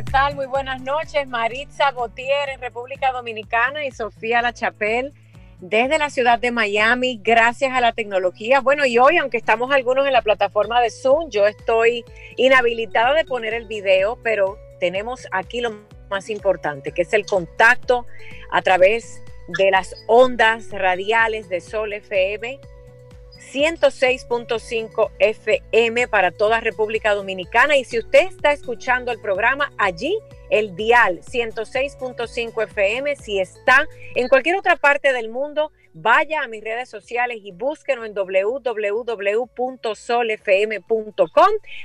¿Qué tal? Muy buenas noches. Maritza Gautier en República Dominicana y Sofía La Chapelle desde la ciudad de Miami, gracias a la tecnología. Bueno, y hoy, aunque estamos algunos en la plataforma de Zoom, yo estoy inhabilitada de poner el video, pero tenemos aquí lo más importante, que es el contacto a través de las ondas radiales de Sol FM 106.5 FM para toda República Dominicana. Y si usted está escuchando el programa allí, el dial 106.5 FM, si está en cualquier otra parte del mundo, vaya a mis redes sociales y búsquenos en www.solfm.com.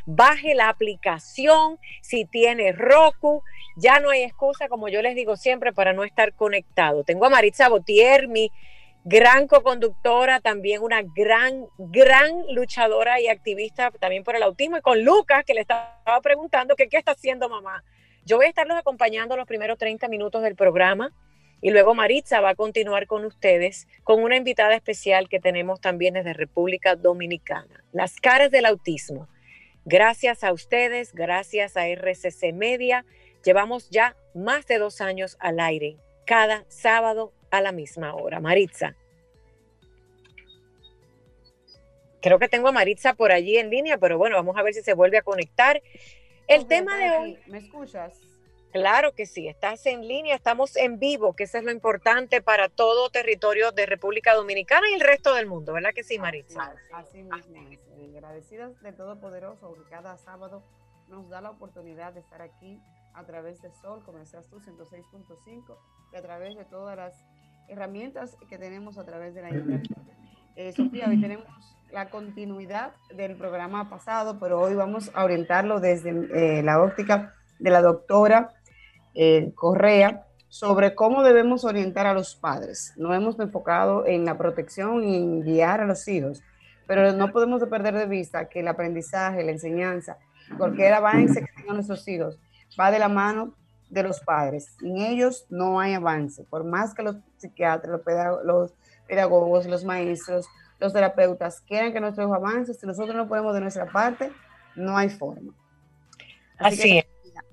Baje la aplicación si tiene Roku. Ya no hay excusa, como yo les digo siempre, para no estar conectado. Tengo a Maritza Botier, mi gran co-conductora, también una gran, gran luchadora y activista también por el autismo, y con Lucas, que le estaba preguntando que qué está haciendo mamá. Yo voy a estarlos acompañando los primeros 30 minutos del programa y luego Maritza va a continuar con ustedes con una invitada especial que tenemos también desde República Dominicana, las caras del autismo. Gracias a ustedes, gracias a RCC Media, llevamos ya más de dos años al aire, cada sábado a la misma hora. Maritza. Creo que tengo a Maritza por allí en línea, pero bueno, vamos a ver si se vuelve a conectar. El tema de hoy. ¿Me escuchas? Claro que sí, estás en línea, estamos en vivo, que eso es lo importante para todo territorio de República Dominicana y el resto del mundo, ¿verdad que sí, Maritza? Así, mismo, agradecidas de Todopoderoso que cada sábado nos da la oportunidad de estar aquí a través de Sol, como decías tú, 106.5, y a través de todas las herramientas que tenemos a través de la internet. Eh, Sofía, hoy tenemos la continuidad del programa pasado, pero hoy vamos a orientarlo desde eh, la óptica de la doctora eh, Correa sobre cómo debemos orientar a los padres. No hemos enfocado en la protección y en guiar a los hijos, pero no podemos perder de vista que el aprendizaje, la enseñanza, cualquier avance que tengan nuestros hijos, va de la mano de los padres. Sin ellos no hay avance. Por más que los psiquiatras, los pedagogos, los maestros, los terapeutas quieran que nuestros avances, si nosotros no ponemos de nuestra parte, no hay forma. Así, es.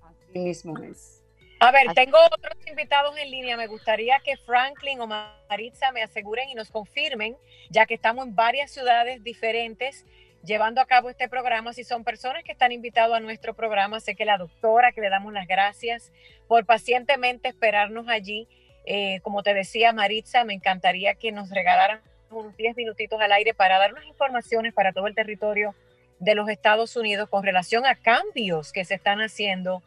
Así mismo es. A ver, tengo otros invitados en línea. Me gustaría que Franklin o Maritza me aseguren y nos confirmen, ya que estamos en varias ciudades diferentes llevando a cabo este programa. Si son personas que están invitados a nuestro programa, sé que la doctora, que le damos las gracias por pacientemente esperarnos allí. Eh, como te decía Maritza, me encantaría que nos regalaran unos 10 minutitos al aire para dar unas informaciones para todo el territorio de los Estados Unidos con relación a cambios que se están haciendo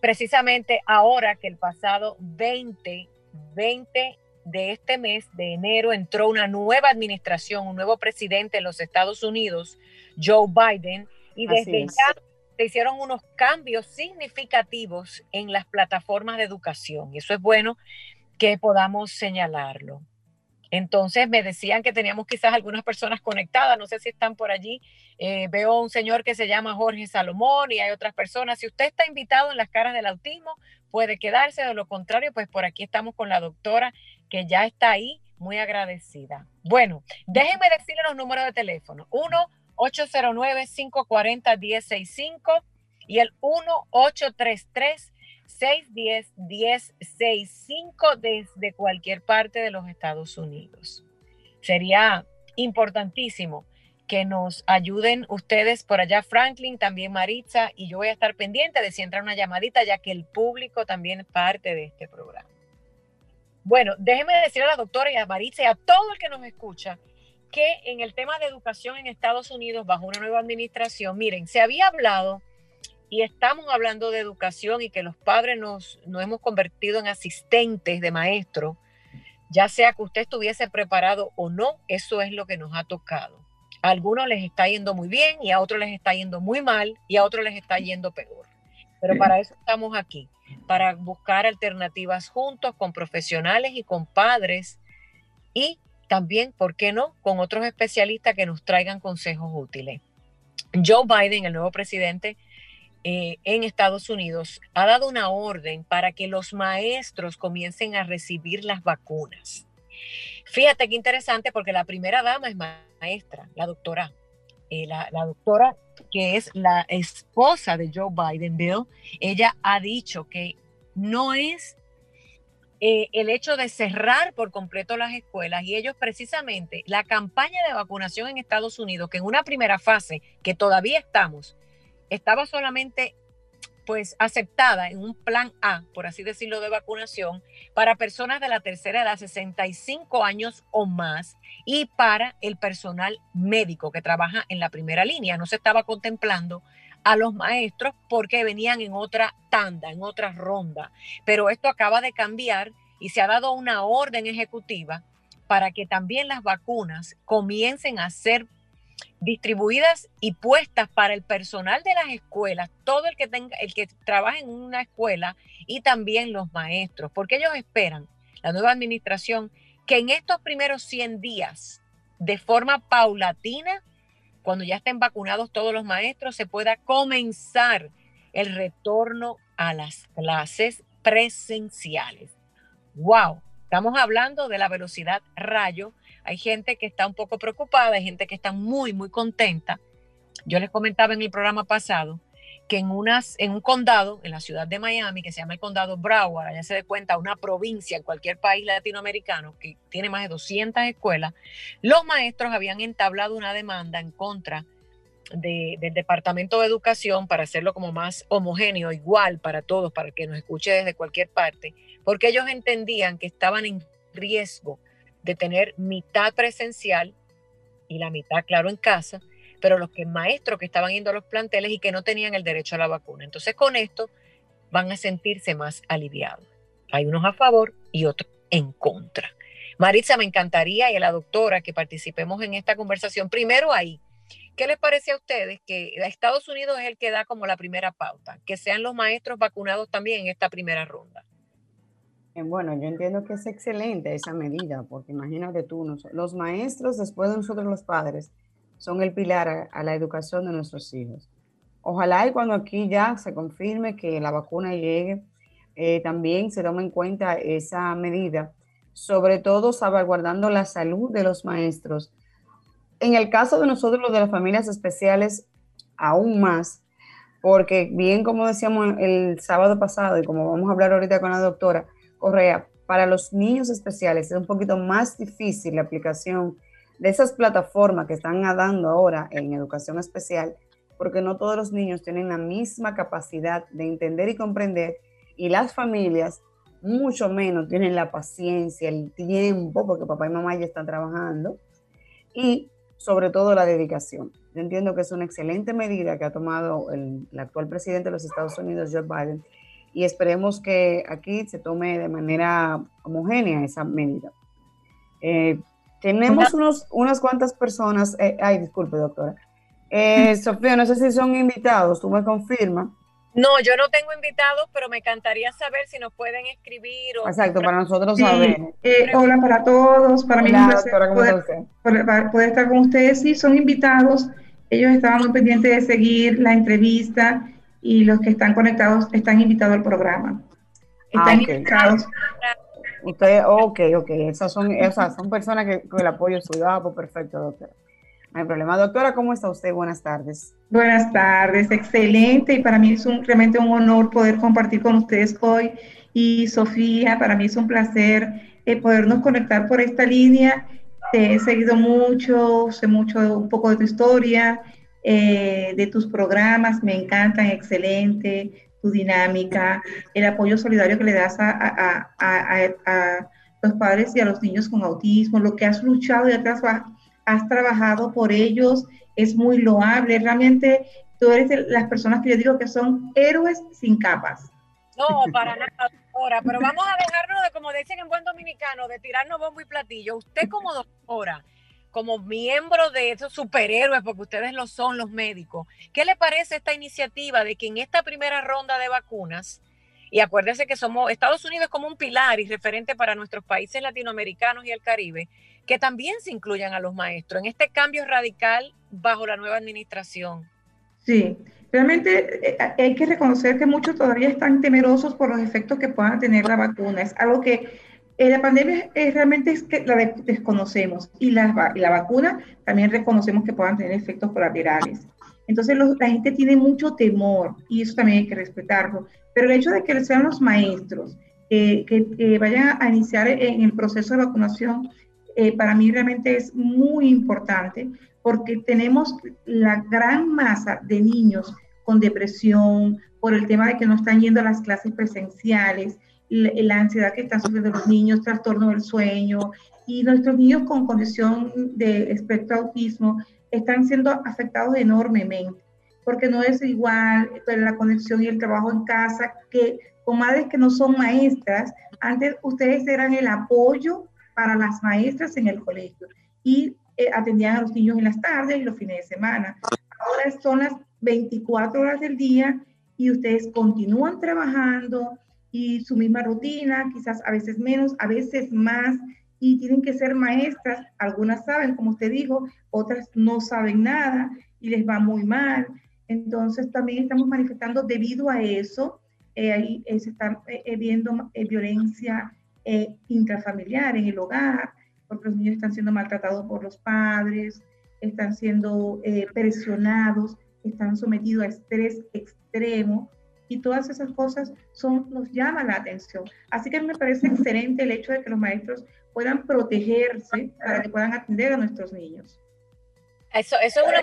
precisamente ahora que el pasado 20, 20 de este mes de enero entró una nueva administración, un nuevo presidente en los Estados Unidos, Joe Biden, y desde ya se hicieron unos cambios significativos en las plataformas de educación. Y eso es bueno que podamos señalarlo. Entonces me decían que teníamos quizás algunas personas conectadas, no sé si están por allí. Eh, veo un señor que se llama Jorge Salomón y hay otras personas. Si usted está invitado en las caras del autismo, puede quedarse. De lo contrario, pues por aquí estamos con la doctora que ya está ahí, muy agradecida. Bueno, déjenme decirle los números de teléfono. 1-809-540-1065 y el 1-833-610-1065 desde cualquier parte de los Estados Unidos. Sería importantísimo que nos ayuden ustedes por allá, Franklin, también Maritza, y yo voy a estar pendiente de si entra una llamadita, ya que el público también es parte de este programa. Bueno, déjeme decirle a la doctora y a Maritza y a todo el que nos escucha que en el tema de educación en Estados Unidos, bajo una nueva administración, miren, se había hablado y estamos hablando de educación y que los padres nos, nos hemos convertido en asistentes de maestro, ya sea que usted estuviese preparado o no, eso es lo que nos ha tocado. A algunos les está yendo muy bien y a otros les está yendo muy mal y a otros les está yendo peor. Pero para eso estamos aquí, para buscar alternativas juntos con profesionales y con padres y también, ¿por qué no?, con otros especialistas que nos traigan consejos útiles. Joe Biden, el nuevo presidente, eh, en Estados Unidos ha dado una orden para que los maestros comiencen a recibir las vacunas. Fíjate qué interesante porque la primera dama es maestra, la doctora. Eh, la, doctora que es la esposa de Joe Biden, Bill, ella ha dicho que no es eh, el hecho de cerrar por completo las escuelas y ellos precisamente la campaña de vacunación en Estados Unidos, que en una primera fase, que todavía estamos, estaba solamente pues aceptada en un plan A, por así decirlo, de vacunación para personas de la tercera edad, 65 años o más, y para el personal médico que trabaja en la primera línea. No se estaba contemplando a los maestros porque venían en otra tanda, en otra ronda. Pero esto acaba de cambiar y se ha dado una orden ejecutiva para que también las vacunas comiencen a ser distribuidas y puestas para el personal de las escuelas, todo el que tenga, el que trabaja en una escuela y también los maestros, porque ellos esperan, la nueva administración, que en estos primeros 100 días, de forma paulatina, cuando ya estén vacunados todos los maestros, se pueda comenzar el retorno a las clases presenciales. ¡Wow! Estamos hablando de la velocidad rayo hay gente que está un poco preocupada, hay gente que está muy, muy contenta. Yo les comentaba en el programa pasado que en, unas, en un condado, en la ciudad de Miami, que se llama el condado Broward, ya se dé cuenta, una provincia en cualquier país latinoamericano que tiene más de 200 escuelas, los maestros habían entablado una demanda en contra del Departamento de Educación para hacerlo como más homogéneo, igual para todos, para que nos escuche desde cualquier parte, porque ellos entendían que estaban en riesgo de tener mitad presencial y la mitad, claro, en casa, pero los que maestros que estaban yendo a los planteles y que no tenían el derecho a la vacuna. Entonces con esto van a sentirse más aliviados. Hay unos a favor y otros en contra. Maritza, me encantaría y a la doctora que participemos en esta conversación. Primero ahí, ¿qué les parece a ustedes que Estados Unidos es el que da como la primera pauta? Que sean los maestros vacunados también en esta primera ronda. Bueno, yo entiendo que es excelente esa medida, porque imagínate tú, los maestros, después de nosotros los padres, son el pilar a, la educación de nuestros hijos. Ojalá y cuando aquí ya se confirme que la vacuna llegue, eh, también se tome en cuenta esa medida, sobre todo salvaguardando la salud de los maestros. En el caso de nosotros, los de las familias especiales, aún más, porque bien como decíamos el sábado pasado y como vamos a hablar ahorita con la doctora, Correa, para los niños especiales es un poquito más difícil la aplicación de esas plataformas que están dando ahora en educación especial, porque no todos los niños tienen la misma capacidad de entender y comprender, y las familias mucho menos tienen la paciencia, el tiempo, porque papá y mamá ya están trabajando, y sobre todo la dedicación. Yo entiendo que es una excelente medida que ha tomado el, el actual presidente de los Estados Unidos, Joe Biden, y esperemos que aquí se tome de manera homogénea esa medida. Eh, tenemos unos, unas cuantas personas, eh, ay, disculpe doctora. Eh, Sofía, no sé si son invitados, tú me confirmas. No, yo no tengo invitados, pero me encantaría saber si nos pueden escribir. O Exacto, para nosotros saber. hola para todos, para mí es un placer poder, poder, estar con ustedes. Sí, son invitados, ellos estaban muy pendientes de seguir la entrevista y los que están conectados están invitados al programa. Están ah, invitados. Ustedes, ok, ok, esas son, esas son personas que con el apoyo suyo. Ah, pues perfecto, doctora. No hay problema. Doctora, ¿cómo está usted? Buenas tardes. Buenas tardes, excelente. Y para mí es un, realmente un honor poder compartir con ustedes hoy. Y Sofía, para mí es un placer eh, podernos conectar por esta línea. Te he seguido mucho, sé mucho, un poco de tu historia eh, de tus programas, me encantan, excelente, tu dinámica, el apoyo solidario que le das a, los padres y a los niños con autismo, lo que has luchado y has, has trabajado por ellos es muy loable. Realmente tú eres de las personas que yo digo que son héroes sin capas. No, para nada, doctora, pero vamos a dejarnos de, como dicen en buen dominicano, de tirarnos bombo y platillo. Usted como doctora, como miembro de esos superhéroes, porque ustedes lo son los médicos, ¿qué le parece esta iniciativa de que en esta primera ronda de vacunas, y acuérdese que somos, Estados Unidos es como un pilar y referente para nuestros países latinoamericanos y el Caribe, que también se incluyan a los maestros en este cambio radical bajo la nueva administración? Sí, realmente eh, hay que reconocer que muchos todavía están temerosos por los efectos que puedan tener la vacuna. Es algo que eh, la pandemia es, realmente es que la desconocemos y la, la, vacuna también reconocemos que puedan tener efectos colaterales. Entonces la gente tiene mucho temor y eso también hay que respetarlo. Pero el hecho de que sean los maestros que, que, vayan a iniciar en el proceso de vacunación, eh, para mí realmente es muy importante porque tenemos la gran masa de niños con depresión por el tema de que no están yendo a las clases presenciales, la, ansiedad que están sufriendo los niños, trastorno del sueño, y nuestros niños con condición de espectro autismo están siendo afectados enormemente, porque no es igual pues, la conexión y el trabajo en casa que con madres que no son maestras. Antes ustedes eran el apoyo para las maestras en el colegio y eh, atendían a los niños en las tardes y los fines de semana. Ahora son las 24 horas del día y ustedes continúan trabajando, y su misma rutina, quizás a veces menos, a veces más, y tienen que ser maestras. Algunas saben, como usted dijo, otras no saben nada y les va muy mal. Entonces también estamos manifestando debido a eso, eh, ahí eh, se está eh, viendo violencia intrafamiliar en el hogar, porque los niños están siendo maltratados por los padres, están siendo presionados, están sometidos a estrés extremo y todas esas cosas nos llaman la atención. Así que me parece excelente el hecho de que los maestros puedan protegerse para que puedan atender a nuestros niños. Eso, eso es una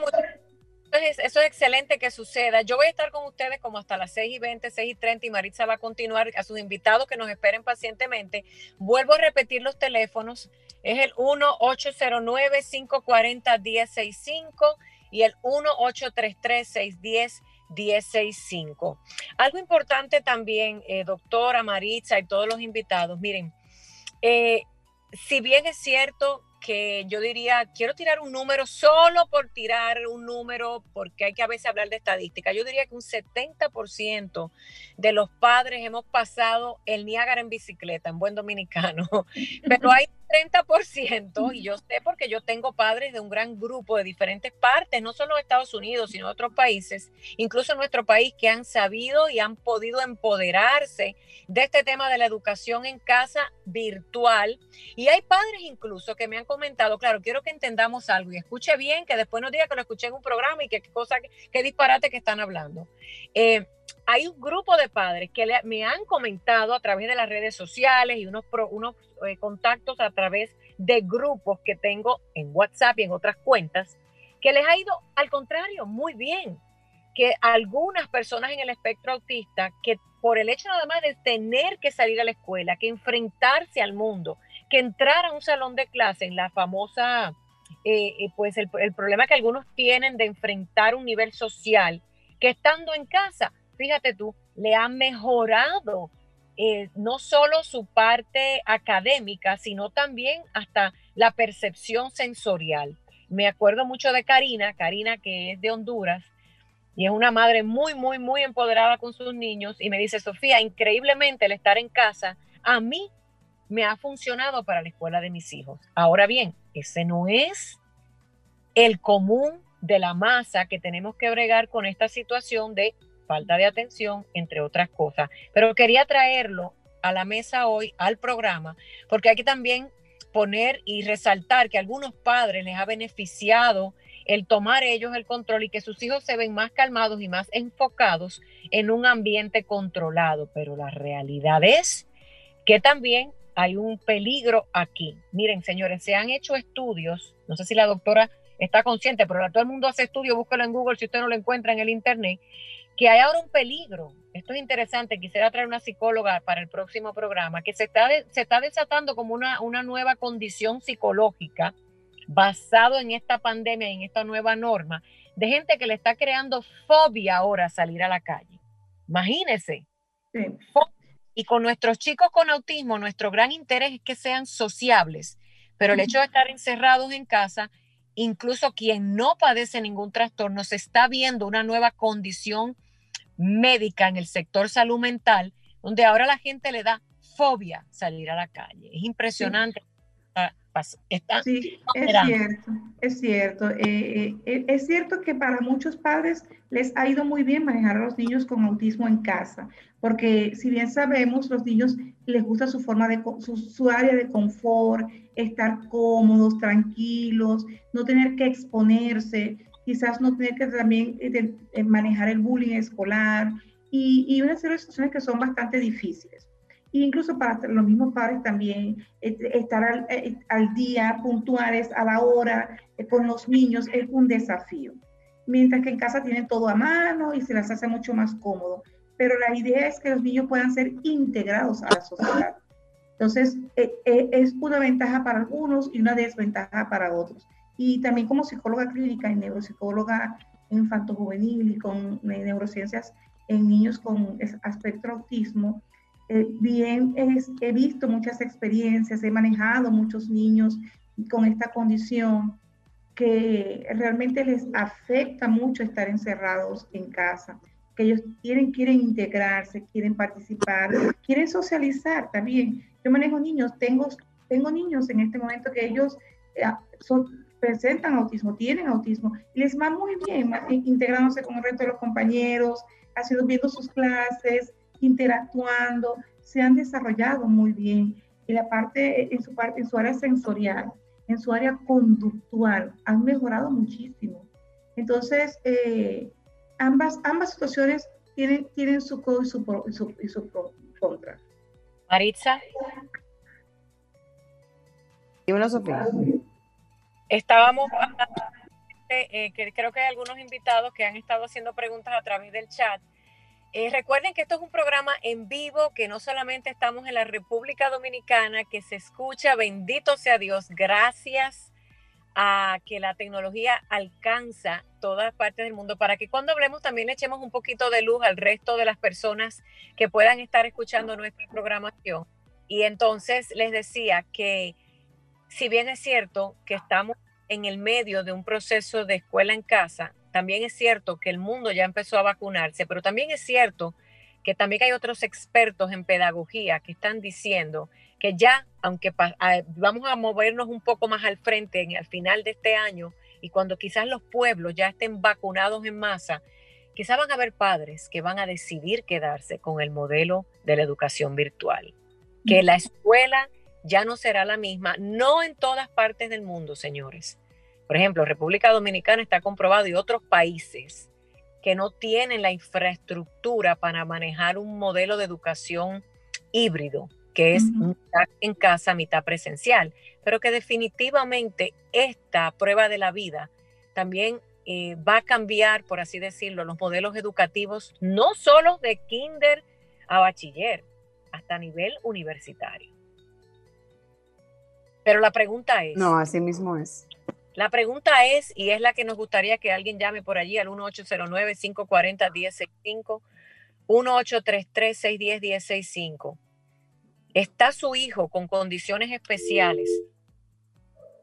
eso es excelente que suceda. Yo voy a estar con ustedes como hasta las 6 y 20, 6 y 30 y Maritza va a continuar a sus invitados que nos esperen pacientemente. Vuelvo a repetir los teléfonos. Es el 1-809-540-1065 y el 1-833-610. 1065. Algo importante también, eh, doctora Maritza y todos los invitados, miren, eh, si bien es cierto que yo diría, quiero tirar un número solo por tirar un número, porque hay que a veces hablar de estadística. Yo diría que un 70% de los padres hemos pasado el Niágara en bicicleta, en buen dominicano, pero hay 30%, y yo sé porque yo tengo padres de un gran grupo de diferentes partes, no solo de Estados Unidos, sino de otros países, incluso en nuestro país, que han sabido y han podido empoderarse de este tema de la educación en casa virtual. Y hay padres incluso que me han comentado, claro, quiero que entendamos algo y escuche bien, que después no diga que lo escuché en un programa y que qué cosa, qué disparate que están hablando. Eh, hay un grupo de padres que me han comentado a través de las redes sociales y unos, unos eh, contactos a través de grupos que tengo en WhatsApp y en otras cuentas, que les ha ido al contrario muy bien, que algunas personas en el espectro autista, que por el hecho nada más de tener que salir a la escuela, que enfrentarse al mundo, que entrar a un salón de clase en la famosa, eh, eh, pues el, el problema que algunos tienen de enfrentar un nivel social, que estando en casa, fíjate tú, le ha mejorado eh, no solo su parte académica, sino también hasta la percepción sensorial. Me acuerdo mucho de Karina, Karina que es de Honduras y es una madre muy, muy, muy empoderada con sus niños y me dice, Sofía, increíblemente el estar en casa a mí me ha funcionado para la escuela de mis hijos. Ahora bien, ese no es el común de la masa que tenemos que bregar con esta situación de falta de atención, entre otras cosas. Pero quería traerlo a la mesa hoy, al programa, porque hay que también poner y resaltar que a algunos padres les ha beneficiado el tomar ellos el control y que sus hijos se ven más calmados y más enfocados en un ambiente controlado. Pero la realidad es que también hay un peligro aquí. Miren, señores, se han hecho estudios, no sé si la doctora está consciente, pero todo el mundo hace estudios, búscalo en Google si usted no lo encuentra en el Internet, que hay ahora un peligro. Esto es interesante, quisiera traer una psicóloga para el próximo programa, que se está, se está desatando como una, una nueva condición psicológica basado en esta pandemia y en esta nueva norma, de gente que le está creando fobia ahora a salir a la calle. Imagínense. Y con nuestros chicos con autismo, nuestro gran interés es que sean sociables, pero el hecho de estar encerrados en casa, incluso quien no padece ningún trastorno, se está viendo una nueva condición médica en el sector salud mental, donde ahora la gente le da fobia salir a la calle. Es impresionante. Sí. es cierto, es cierto. Eh, eh, eh, es cierto que para muchos padres les ha ido muy bien manejar a los niños con autismo en casa, porque si bien sabemos, los niños les gusta su forma de, su, su área de confort, estar cómodos, tranquilos, no tener que exponerse, quizás no tener que también manejar el bullying escolar y, y una serie de situaciones que son bastante difíciles incluso para los mismos padres también, eh, estar eh, al, día, puntuales, a la hora, eh, con los niños, es un desafío. Mientras que en casa tienen todo a mano y se las hace mucho más cómodo. Pero la idea es que los niños puedan ser integrados a la sociedad. Entonces, es una ventaja para algunos y una desventaja para otros. Y también como psicóloga clínica y neuropsicóloga infanto-juvenil y con neurociencias en niños con aspecto autismo, eh, bien he visto muchas experiencias, he manejado muchos niños con esta condición que realmente les afecta mucho estar encerrados en casa, que ellos quieren, quieren integrarse, quieren participar, quieren socializar también. Yo manejo niños, tengo, tengo niños en este momento que ellos eh, son, presentan autismo, tienen autismo, y les va muy bien integrándose con el resto de los compañeros, haciendo, viendo sus clases, interactuando, se han desarrollado muy bien. Y la parte, en su parte, en su área sensorial, en su área conductual, han mejorado muchísimo. Entonces, eh, ambas, ambas situaciones tienen, tienen su pro y su, y su, contra. Maritza. Dímelo, Sofía. Estábamos eh, que creo que hay algunos invitados que han estado haciendo preguntas a través del chat eh, recuerden que esto es un programa en vivo, que no solamente estamos en la República Dominicana, que se escucha, bendito sea Dios, gracias a que la tecnología alcanza todas partes del mundo, para que cuando hablemos también echemos un poquito de luz al resto de las personas que puedan estar escuchando nuestra programación. Y entonces les decía que si bien es cierto que estamos en el medio de un proceso de escuela en casa, también es cierto que el mundo ya empezó a vacunarse, pero también es cierto que también hay otros expertos en pedagogía que están diciendo que ya, aunque vamos a movernos un poco más al frente en, al final de este año y cuando quizás los pueblos ya estén vacunados en masa, quizás van a haber padres que van a decidir quedarse con el modelo de la educación virtual, que la escuela ya no será la misma, no en todas partes del mundo, señores. Por ejemplo, República Dominicana está comprobado y otros países que no tienen la infraestructura para manejar un modelo de educación híbrido, que es mitad en casa, mitad presencial, pero que definitivamente esta prueba de la vida también eh, va a cambiar, por así decirlo, los modelos educativos, no solo de kinder a bachiller, hasta nivel universitario. Pero la pregunta es... No, así mismo es. La pregunta es, y es la que nos gustaría que alguien llame por allí al 1809-540-1065, 1833-610-1065. ¿Está su hijo con condiciones especiales?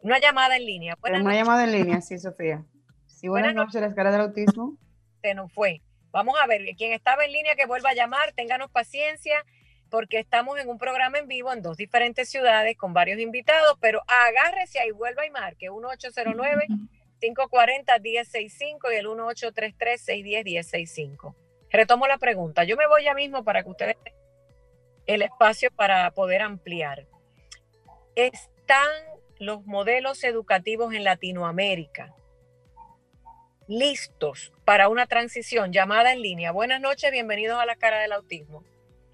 Una llamada en línea. una llamada en línea, sí, Sofía. Sí, buenas, noches, la escala del autismo. Se nos fue. Vamos a ver, quien estaba en línea que vuelva a llamar, ténganos paciencia porque estamos en un programa en vivo en dos diferentes ciudades con varios invitados, pero agárrese ahí, vuelva y marque 1809-540-1065 y el 1833-610-1065. Retomo la pregunta. Yo me voy ya mismo para que ustedes tengan el espacio para poder ampliar. ¿Están los modelos educativos en Latinoamérica listos para una transición llamada en línea? Buenas noches, bienvenidos a la cara del autismo.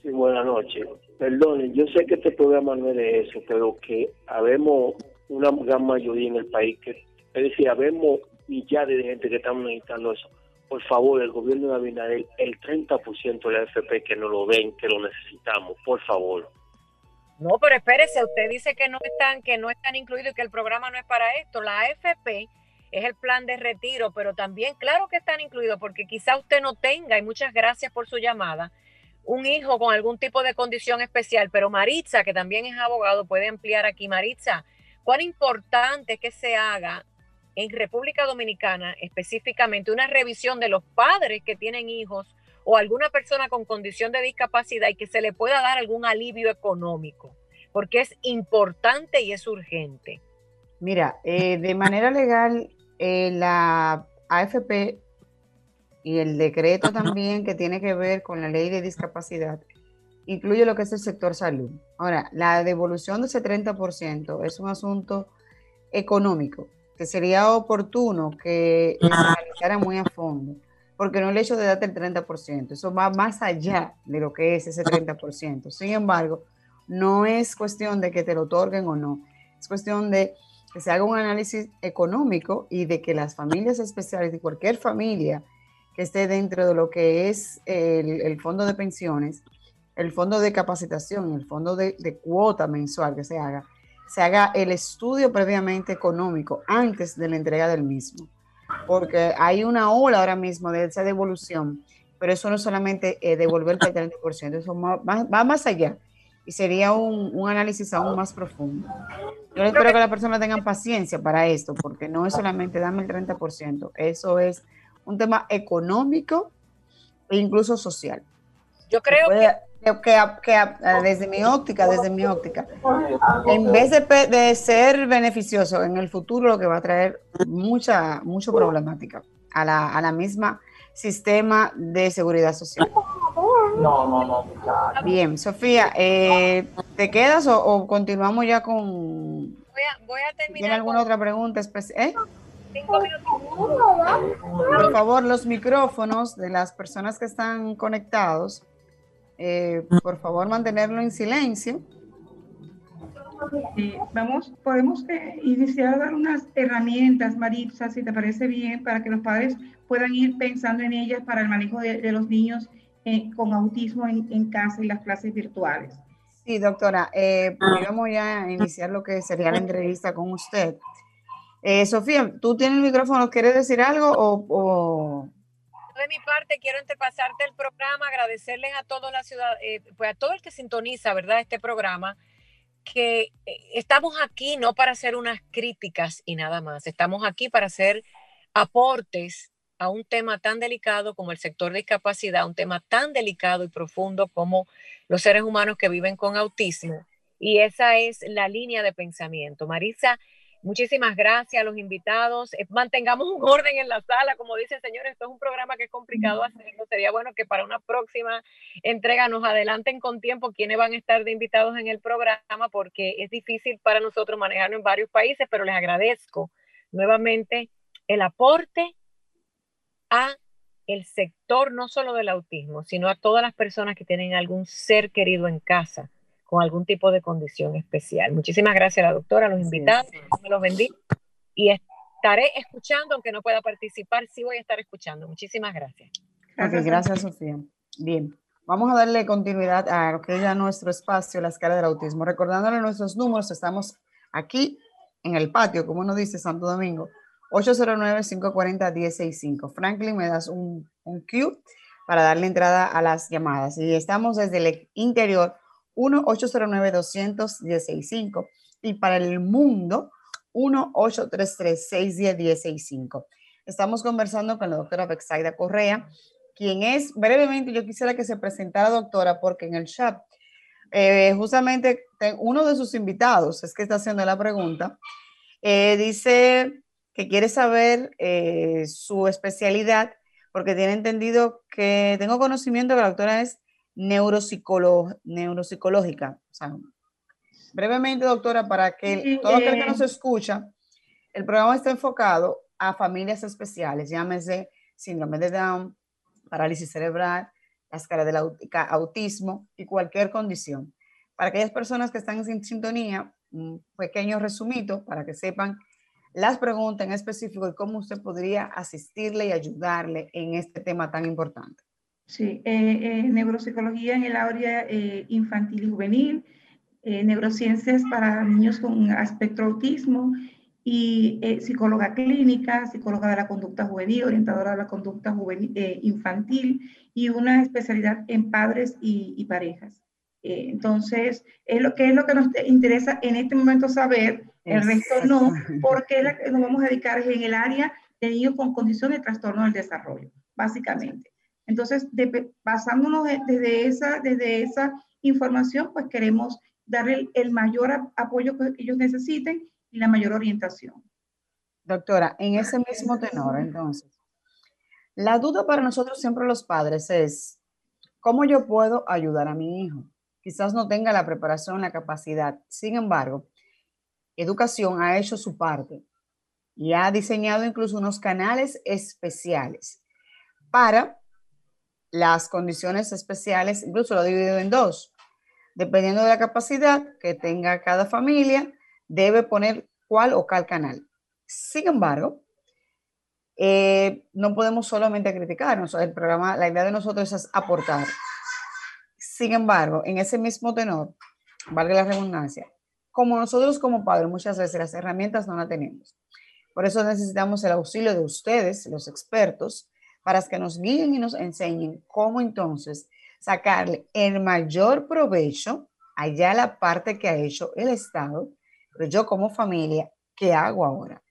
Sí, buenas noches. Perdonen, yo sé que este programa no es de eso, pero que habemos una gran mayoría en el país, que es decir, habemos millares de gente que estamos necesitando eso. Por favor, el gobierno de Abinader, el 30% de la FP que no lo ven, que lo necesitamos, por favor. No, pero espérese, usted dice que no están, que no están incluidos y que el programa no es para esto. La AFP es el plan de retiro, pero también claro que están incluidos porque quizá usted no tenga, y muchas gracias por su llamada, un hijo con algún tipo de condición especial, pero Maritza, que también es abogado, puede ampliar aquí. Maritza, cuán importante es que se haga en República Dominicana específicamente una revisión de los padres que tienen hijos o alguna persona con condición de discapacidad y que se le pueda dar algún alivio económico, porque es importante y es urgente. Mira, eh, de manera legal, eh, la AFP y el decreto también que tiene que ver con la ley de discapacidad incluye lo que es el sector salud. Ahora, la devolución de ese 30% es un asunto económico que sería oportuno que se analizara muy a fondo porque no el hecho de darte el 30%, eso va más allá de lo que es ese 30%. Sin embargo, no es cuestión de que te lo otorguen o no, es cuestión de que se haga un análisis económico y de que las familias especiales, de cualquier familia que esté dentro de lo que es el, fondo de pensiones, el fondo de capacitación, el fondo de, de cuota mensual que se haga, se haga el estudio previamente económico antes de la entrega del mismo porque hay una ola ahora mismo de esa devolución, pero eso no es solamente eh, devolver el 30%, eso va, más allá y sería un, análisis aún más profundo. Yo espero que las personas tengan paciencia para esto, porque no es solamente dame el 30%, eso es un tema económico e incluso social. Yo creo que que, desde mi óptica, desde mi óptica, en vez de, ser beneficioso en el futuro, lo que va a traer mucha, mucha problemática a la, a la misma sistema de seguridad social. No, no, no. Bien, Sofía, eh, ¿te quedas o, continuamos ya con... Voy a, voy a terminar. ¿Tiene alguna otra pregunta ¿Eh? Por favor, los micrófonos de las personas que están conectados eh, por favor, mantenerlo en silencio. vamos, podemos eh, iniciar a dar unas herramientas, Maritza, si te parece bien, para que los padres puedan ir pensando en ellas para el manejo de, los niños eh, con autismo en, casa y las clases virtuales. Sí, doctora, eh, vamos ya a iniciar lo que sería la entrevista con usted. Sofía, ¿tú tienes el micrófono? ¿Quieres decir algo o, de mi parte, quiero antepasarte el programa, agradecerles a toda la ciudad, eh, pues a todo el que sintoniza, ¿verdad? Este programa, que eh, estamos aquí no para hacer unas críticas y nada más, estamos aquí para hacer aportes a un tema tan delicado como el sector de discapacidad, un tema tan delicado y profundo como los seres humanos que viven con autismo. Y esa es la línea de pensamiento. Marisa, Muchísimas gracias a los invitados. Eh, mantengamos un orden en la sala. Como dicen, señores, esto es un programa que es complicado hacerlo. Sería bueno que para una próxima entrega nos adelanten con tiempo quiénes van a estar de invitados en el programa, porque es difícil para nosotros manejarlo en varios países, pero les agradezco nuevamente el aporte a el sector no solo del autismo, sino a todas las personas que tienen algún ser querido en casa con algún tipo de condición especial. Muchísimas gracias a la doctora, a los invitados, me los bendiga y estaré escuchando, aunque no pueda participar, sí voy a estar escuchando. Muchísimas gracias. Gracias, gracias Sofía. Bien, vamos a darle continuidad a lo que es ya nuestro espacio, la escala del autismo. Recordándole nuestros números, estamos aquí en el patio, como nos dice Santo Domingo, 809-540-1065. Franklin, me das un, un cue para darle entrada a las llamadas. Y estamos desde el interior 1-809-200-1065 y para el mundo 1-833-610-1065. Estamos conversando con la doctora Bexaida Correa, quien es, brevemente, yo quisiera que se presentara, doctora, porque en el chat, eh, justamente uno de sus invitados, es que está haciendo la pregunta, eh, dice que quiere saber eh, su especialidad, porque tiene entendido que tengo conocimiento que la doctora es neuropsicológica. brevemente, doctora, para que todo aquel que nos escucha, el programa está enfocado a familias especiales, llámese síndrome de Down, parálisis cerebral, escala del autismo y cualquier condición. Para aquellas personas que están en sintonía, un pequeño resumito para que sepan las preguntas en específico y cómo usted podría asistirle y ayudarle en este tema tan importante. Sí, eh, eh, neuropsicología en el área eh, infantil y juvenil, neurociencias para niños con espectro autismo y psicóloga clínica, psicóloga de la conducta juvenil, orientadora de la conducta juvenil, infantil y una especialidad en padres y, parejas. entonces, es lo que es lo que nos interesa en este momento saber, el resto no, porque nos vamos a dedicar en el área de niños con condiciones de trastorno del desarrollo, básicamente. Entonces, basándonos desde esa, desde esa información, pues queremos darle el, mayor apoyo que ellos necesiten y la mayor orientación. Doctora, en ese mismo tenor, entonces, la duda para nosotros siempre los padres es, ¿cómo yo puedo ayudar a mi hijo? Quizás no tenga la preparación, la capacidad. Sin embargo, educación ha hecho su parte y ha diseñado incluso unos canales especiales para las condiciones especiales, incluso lo dividido en dos. Dependiendo de la capacidad que tenga cada familia, debe poner cuál o cuál canal. Sin embargo, eh, no podemos solamente criticarnos. El programa, la idea de nosotros es aportar. Sin embargo, en ese mismo tenor, valga la redundancia, como nosotros como padres muchas veces las herramientas no las tenemos. Por eso necesitamos el auxilio de ustedes, los expertos, para que nos guíen y nos enseñen cómo entonces sacarle el mayor provecho allá la parte que ha hecho el Estado, pero yo como familia, ¿qué hago ahora?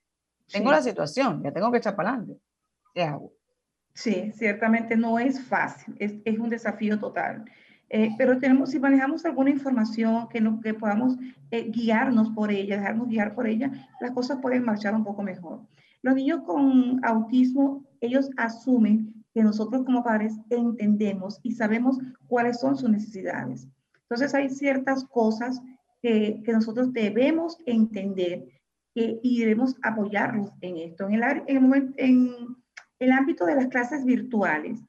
Tengo la situación, ya tengo que echar para adelante. ¿Qué hago? Sí, ciertamente no es fácil, es, es un desafío total. Eh, pero tenemos, si manejamos alguna información que, no, que podamos eh, guiarnos por ella, dejarnos guiar por ella, las cosas pueden marchar un poco mejor. Los niños con autismo, ellos asumen que nosotros como padres entendemos y sabemos cuáles son sus necesidades. Entonces hay ciertas cosas que, que nosotros debemos entender y debemos apoyarlos en esto. En el, en, el en el ámbito de las clases virtuales,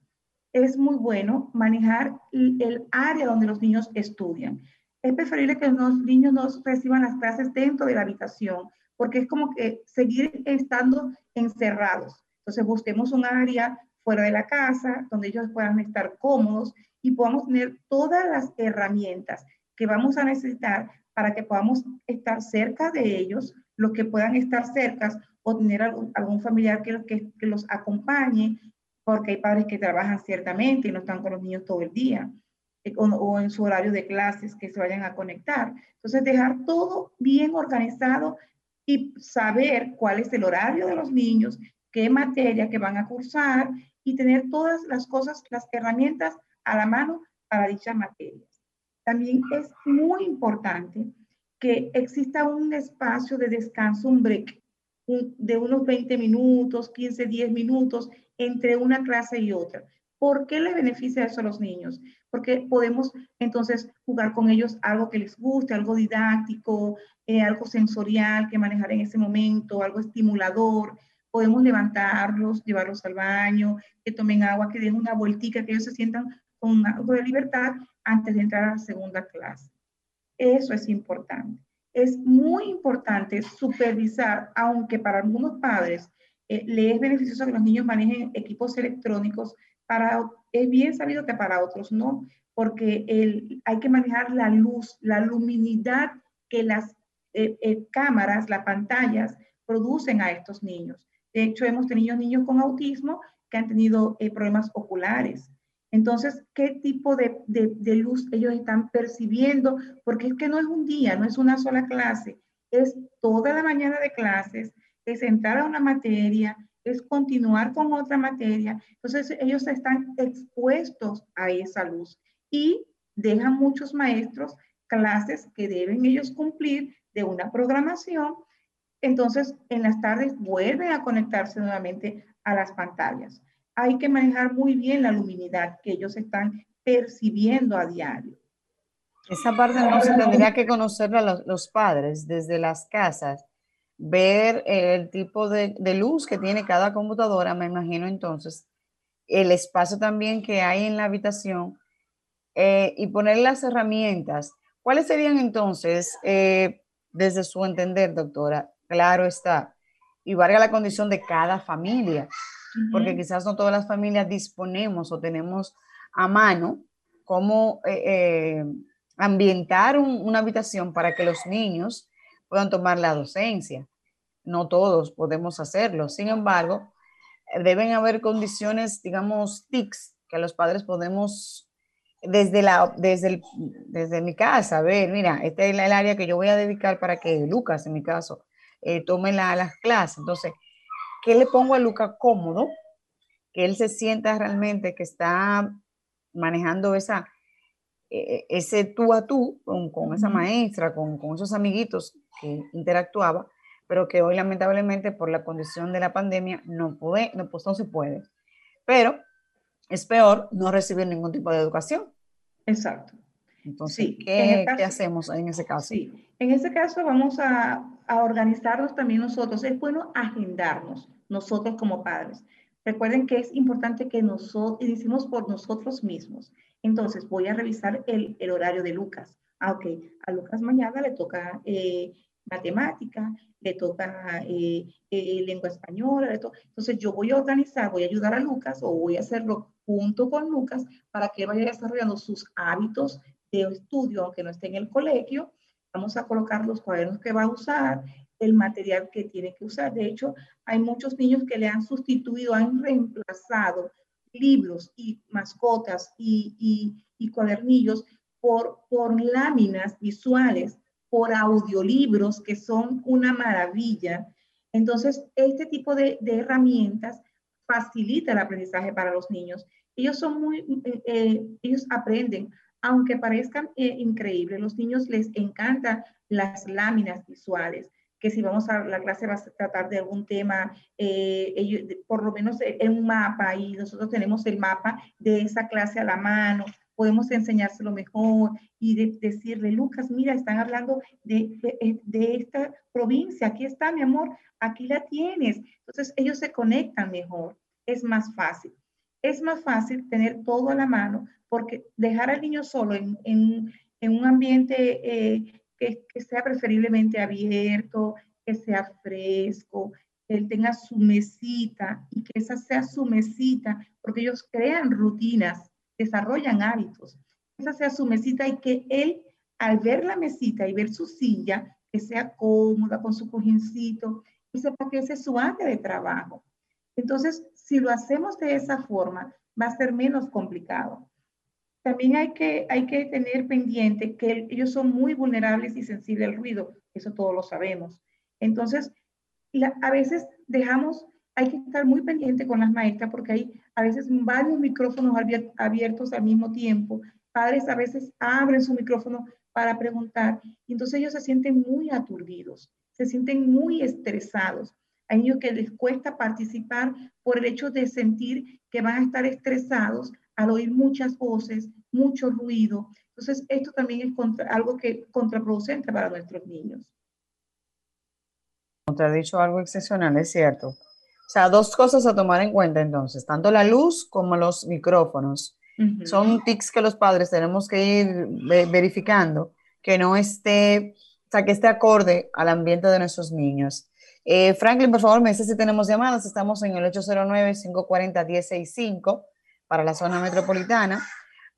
es muy bueno manejar el área donde los niños estudian. Es preferible que los niños no reciban las clases dentro de la habitación, porque es como que seguir estando encerrados. Entonces busquemos un área fuera de la casa donde ellos puedan estar cómodos y podamos tener todas las herramientas que vamos a necesitar para que podamos estar cerca de ellos, los que puedan estar cerca o tener algún, familiar que, que, que, los acompañe, porque hay padres que trabajan ciertamente y no están con los niños todo el día, eh, o, o en su horario de clases que se vayan a conectar. Entonces, dejar todo bien organizado y saber cuál es el horario de los niños, qué materia que van a cursar y tener todas las cosas, las herramientas a la mano para dichas materias. También es muy importante que exista un espacio de descanso, un break de unos 20 minutos, 15, 10 minutos entre una clase y otra. ¿Por qué le beneficia eso a los niños? Porque podemos entonces jugar con ellos algo que les guste, algo didáctico, eh, algo sensorial que manejar en ese momento, algo estimulador. Podemos levantarlos, llevarlos al baño, que tomen agua, que den una vueltica, que ellos se sientan con algo de libertad antes de entrar a la segunda clase. Eso es importante. Es muy importante supervisar, aunque para algunos padres eh, le es beneficioso que los niños manejen equipos electrónicos, para, es bien sabido que para otros no, porque el, hay que manejar la luz, la luminidad que las eh, eh, cámaras, las pantallas producen a estos niños. De hecho, hemos tenido niños con autismo que han tenido eh, problemas oculares. Entonces, ¿qué tipo de, de, de, luz ellos están percibiendo? Porque es que no es un día, no es una sola clase, es toda la mañana de clases, es entrar a una materia, es continuar con otra materia. Entonces ellos están expuestos a esa luz y dejan muchos maestros clases que deben ellos cumplir de una programación. Entonces en las tardes vuelven a conectarse nuevamente a las pantallas. Hay que manejar muy bien la luminidad que ellos están percibiendo a diario. Esa parte no se tendría que conocer a los, los padres desde las casas ver el tipo de, luz que tiene cada computadora, me imagino entonces, el espacio también que hay en la habitación eh, y poner las herramientas. ¿Cuáles serían entonces, eh, desde su entender, doctora? Claro está, y valga la condición de cada familia, porque quizás no todas las familias disponemos o tenemos a mano cómo eh, ambientar una habitación para que los niños puedan tomar la docencia. No todos podemos hacerlo. Sin embargo, deben haber condiciones, digamos, TICs, que los padres podemos, desde, la, desde, desde mi casa, a ver, mira, este es el área que yo voy a dedicar para que Lucas, en mi caso, eh, tome las clases. Entonces, ¿qué le pongo a Lucas cómodo? Que él se sienta realmente que está manejando esa, e, e, ese tú a tú con, esa maestra, con, con, esos amiguitos que interactuaba, pero que hoy lamentablemente por la condición de la pandemia no, puede, no, pues no se puede. Pero es peor no recibir ningún tipo de educación. Exacto. Entonces, ¿qué, ¿qué, hacemos en ese caso? Sí, en ese caso vamos a, a organizarnos también nosotros. Es bueno agendarnos nosotros como padres. Recuerden que es importante que nosotros, y decimos por nosotros mismos. Entonces, voy a revisar el, el horario de Lucas. Ah, ok, a Lucas mañana le toca eh, matemática, le toca eh, eh, lengua española, entonces yo voy a organizar, voy a ayudar a Lucas o voy a hacerlo junto con Lucas para que vaya desarrollando sus hábitos de estudio, aunque no esté en el colegio. Vamos a colocar los cuadernos que va a usar, el material que tiene que usar. De hecho, hay muchos niños que le han sustituido, han reemplazado libros y mascotas y, y, cuadernillos por, por láminas visuales, por audiolibros que son una maravilla. Entonces, este tipo de, herramientas facilita el aprendizaje para los niños. Ellos son muy, eh, eh, ellos aprenden, aunque parezcan eh, increíbles, los niños les encantan las láminas visuales que si vamos a la clase va a tratar de algún tema, eh, por lo menos en un mapa y nosotros tenemos el mapa de esa clase a la mano, podemos enseñárselo mejor y decirle, Lucas, mira, están hablando de, de, de, esta provincia, aquí está mi amor, aquí la tienes. Entonces ellos se conectan mejor, es más fácil. Es más fácil tener todo a la mano porque dejar al niño solo en, en, un ambiente eh, que, sea preferiblemente abierto, que sea fresco, que él tenga su mesita y que esa sea su mesita, porque ellos crean rutinas, desarrollan hábitos. Esa sea su mesita y que él, al ver la mesita y ver su silla, que sea cómoda con su cojincito, y sepa que ese es su área de trabajo. Entonces, si lo hacemos de esa forma, va a ser menos complicado. También hay que, hay que tener pendiente que ellos son muy vulnerables y sensibles al ruido, eso todos lo sabemos. Entonces, a veces dejamos, hay que estar muy pendiente con las maestras porque hay a veces varios micrófonos abiertos al mismo tiempo. Padres a veces abren su micrófono para preguntar y entonces ellos se sienten muy aturdidos, se sienten muy estresados. Hay niños que les cuesta participar por el hecho de sentir que van a estar estresados al oír muchas voces, mucho ruido. Entonces, esto también es algo que contraproducente para nuestros niños. Te ha dicho algo excepcional, es cierto. O sea, dos cosas a tomar en cuenta entonces, tanto la luz como los micrófonos. Son tics que los padres tenemos que ir verificando, que no esté, o sea, que esté acorde al ambiente de nuestros niños. Eh, Franklin, por favor, me dice si tenemos llamadas. Estamos en el 809-540-165 para la zona metropolitana,